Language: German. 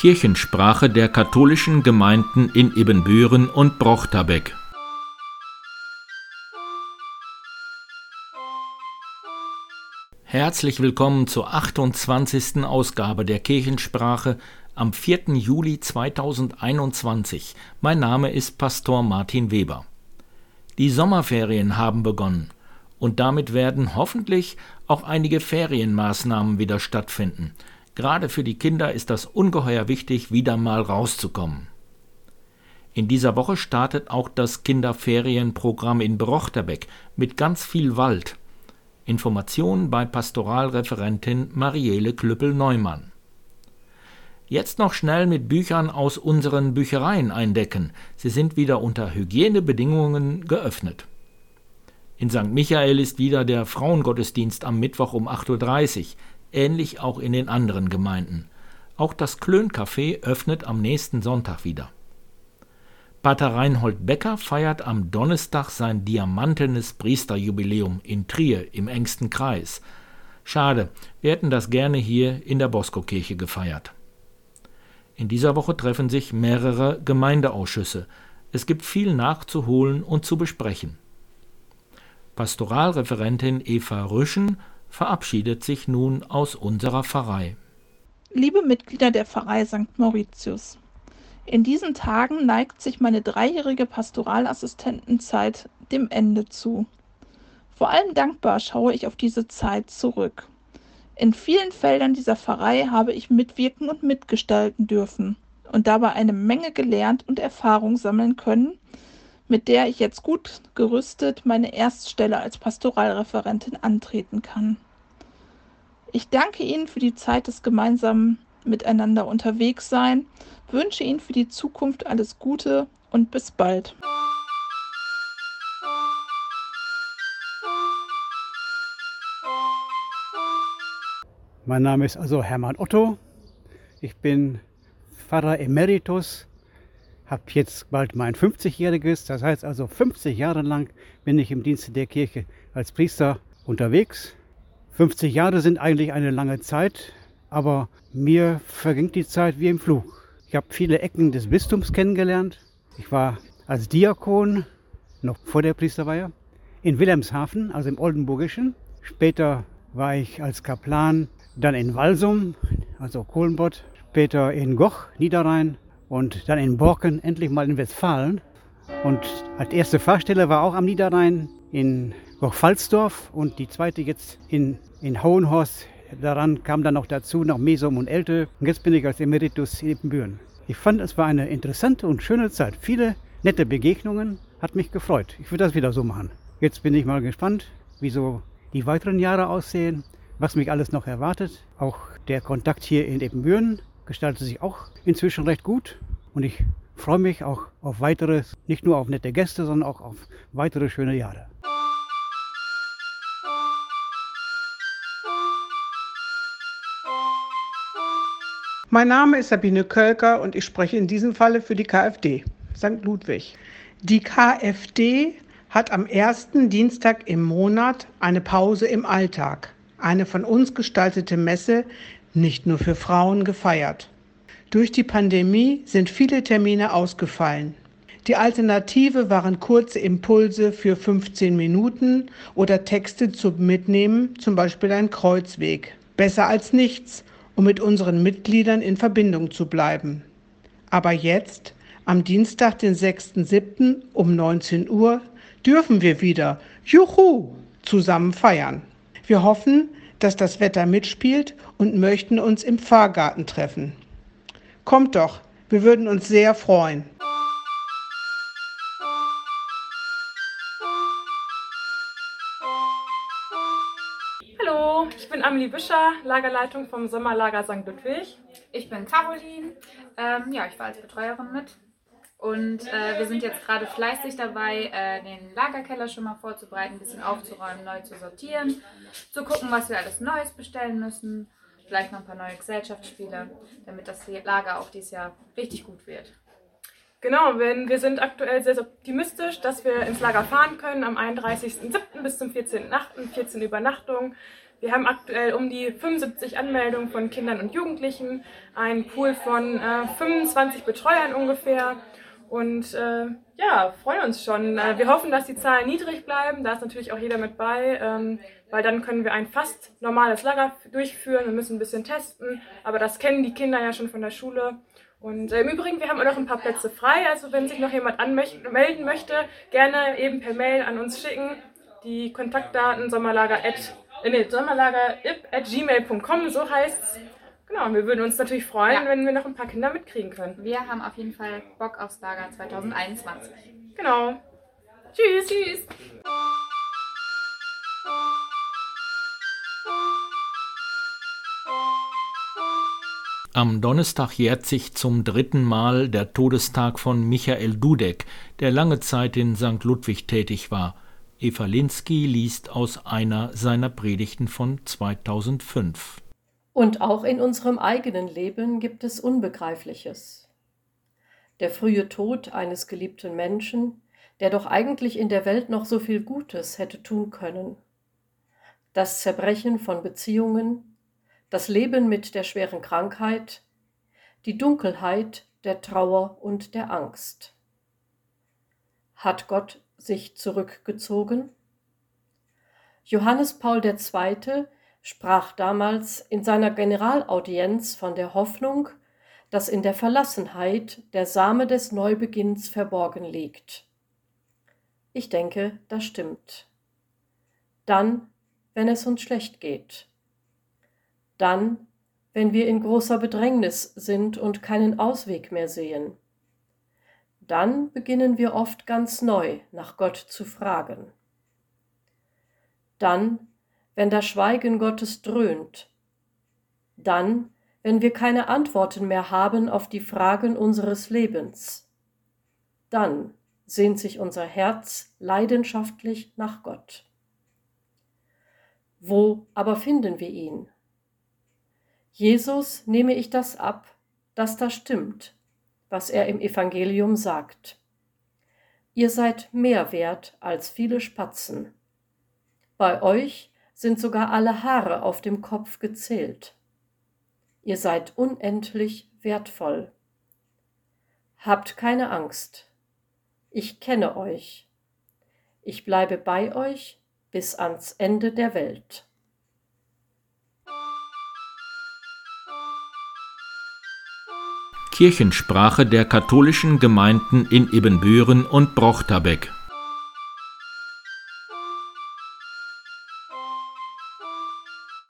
Kirchensprache der katholischen Gemeinden in Ibbenbüren und Brochterbeck. Herzlich willkommen zur 28. Ausgabe der Kirchensprache am 4. Juli 2021. Mein Name ist Pastor Martin Weber. Die Sommerferien haben begonnen und damit werden hoffentlich auch einige Ferienmaßnahmen wieder stattfinden. Gerade für die Kinder ist das ungeheuer wichtig, wieder mal rauszukommen. In dieser Woche startet auch das Kinderferienprogramm in Brochterbeck mit ganz viel Wald. Informationen bei Pastoralreferentin Marielle Klüppel-Neumann. Jetzt noch schnell mit Büchern aus unseren Büchereien eindecken. Sie sind wieder unter Hygienebedingungen geöffnet. In St. Michael ist wieder der Frauengottesdienst am Mittwoch um 8.30 Uhr ähnlich auch in den anderen Gemeinden. Auch das Klöncafé öffnet am nächsten Sonntag wieder. Pater Reinhold Becker feiert am Donnerstag sein diamantenes Priesterjubiläum in Trier im engsten Kreis. Schade, wir hätten das gerne hier in der Bosco-Kirche gefeiert. In dieser Woche treffen sich mehrere Gemeindeausschüsse. Es gibt viel nachzuholen und zu besprechen. Pastoralreferentin Eva Rüschen verabschiedet sich nun aus unserer Pfarrei. Liebe Mitglieder der Pfarrei St. Mauritius, in diesen Tagen neigt sich meine dreijährige Pastoralassistentenzeit dem Ende zu. Vor allem dankbar schaue ich auf diese Zeit zurück. In vielen Feldern dieser Pfarrei habe ich mitwirken und mitgestalten dürfen und dabei eine Menge gelernt und Erfahrung sammeln können, mit der ich jetzt gut gerüstet meine Erststelle als Pastoralreferentin antreten kann. Ich danke Ihnen für die Zeit des gemeinsamen Miteinander unterwegs sein, wünsche Ihnen für die Zukunft alles Gute und bis bald. Mein Name ist also Hermann Otto. Ich bin Pfarrer Emeritus habe jetzt bald mein 50-jähriges, das heißt also 50 Jahre lang bin ich im Dienste der Kirche als Priester unterwegs. 50 Jahre sind eigentlich eine lange Zeit, aber mir verging die Zeit wie im Flug. Ich habe viele Ecken des Bistums kennengelernt. Ich war als Diakon, noch vor der Priesterweihe, in Wilhelmshaven, also im Oldenburgischen. Später war ich als Kaplan dann in Walsum, also Kohlenbott, später in Goch, Niederrhein und dann in Borken, endlich mal in Westfalen. Und als erste Fahrstelle war auch am Niederrhein in Hochfalzdorf und die zweite jetzt in, in Hohenhorst. Daran kam dann noch dazu noch Mesum und Elte. Und jetzt bin ich als Emeritus in Ippenbüren. Ich fand, es war eine interessante und schöne Zeit. Viele nette Begegnungen, hat mich gefreut. Ich würde das wieder so machen. Jetzt bin ich mal gespannt, wie so die weiteren Jahre aussehen, was mich alles noch erwartet. Auch der Kontakt hier in Ippenbüren gestaltet sich auch inzwischen recht gut und ich freue mich auch auf weitere, nicht nur auf nette Gäste, sondern auch auf weitere schöne Jahre. Mein Name ist Sabine Kölker und ich spreche in diesem Falle für die KfD St. Ludwig. Die KfD hat am ersten Dienstag im Monat eine Pause im Alltag, eine von uns gestaltete Messe, nicht nur für Frauen gefeiert. Durch die Pandemie sind viele Termine ausgefallen. Die Alternative waren kurze Impulse für 15 Minuten oder Texte zum Mitnehmen, zum Beispiel ein Kreuzweg. Besser als nichts, um mit unseren Mitgliedern in Verbindung zu bleiben. Aber jetzt, am Dienstag, den 6.7. um 19 Uhr, dürfen wir wieder, juhu, zusammen feiern. Wir hoffen, dass das Wetter mitspielt und möchten uns im Pfarrgarten treffen. Kommt doch, wir würden uns sehr freuen. Hallo, ich bin Amelie Büscher, Lagerleitung vom Sommerlager St. Ludwig. Ich bin Caroline, ähm, ja, ich war als Betreuerin mit und äh, wir sind jetzt gerade fleißig dabei, äh, den Lagerkeller schon mal vorzubereiten, ein bisschen aufzuräumen, neu zu sortieren, zu gucken, was wir alles Neues bestellen müssen. Vielleicht noch ein paar neue Gesellschaftsspiele, damit das Lager auch dieses Jahr richtig gut wird. Genau, wir sind aktuell sehr optimistisch, dass wir ins Lager fahren können am 31.07. bis zum 14.08. 14 Übernachtungen. Wir haben aktuell um die 75 Anmeldungen von Kindern und Jugendlichen, einen Pool von äh, 25 Betreuern ungefähr. Und äh, ja, freuen uns schon. Äh, wir hoffen, dass die Zahlen niedrig bleiben. Da ist natürlich auch jeder mit bei, ähm, weil dann können wir ein fast normales Lager durchführen. Wir müssen ein bisschen testen, aber das kennen die Kinder ja schon von der Schule. Und äh, im Übrigen, wir haben auch noch ein paar Plätze frei. Also wenn sich noch jemand anmelden möchte, gerne eben per Mail an uns schicken. Die Kontaktdaten sommerlager at, äh, nee, sommerlager at gmail.com, so heißt's. Genau, wir würden uns natürlich freuen, ja. wenn wir noch ein paar Kinder mitkriegen können. Wir haben auf jeden Fall Bock aufs Lager 2021. Genau. Tschüss. Tschüss. Am Donnerstag jährt sich zum dritten Mal der Todestag von Michael Dudek, der lange Zeit in St. Ludwig tätig war. Eva Linsky liest aus einer seiner Predigten von 2005. Und auch in unserem eigenen Leben gibt es Unbegreifliches. Der frühe Tod eines geliebten Menschen, der doch eigentlich in der Welt noch so viel Gutes hätte tun können. Das Zerbrechen von Beziehungen, das Leben mit der schweren Krankheit, die Dunkelheit der Trauer und der Angst. Hat Gott sich zurückgezogen? Johannes Paul II sprach damals in seiner Generalaudienz von der Hoffnung, dass in der Verlassenheit der Same des Neubeginns verborgen liegt. Ich denke, das stimmt. Dann, wenn es uns schlecht geht. Dann, wenn wir in großer Bedrängnis sind und keinen Ausweg mehr sehen. Dann beginnen wir oft ganz neu nach Gott zu fragen. Dann, wenn das Schweigen Gottes dröhnt. Dann, wenn wir keine Antworten mehr haben auf die Fragen unseres Lebens. Dann sehnt sich unser Herz leidenschaftlich nach Gott. Wo aber finden wir ihn? Jesus nehme ich das ab, dass das stimmt, was er im Evangelium sagt. Ihr seid mehr wert als viele Spatzen. Bei euch sind sogar alle Haare auf dem Kopf gezählt. Ihr seid unendlich wertvoll. Habt keine Angst. Ich kenne euch. Ich bleibe bei euch bis ans Ende der Welt. Kirchensprache der katholischen Gemeinden in Ebenbüren und Brochterbeck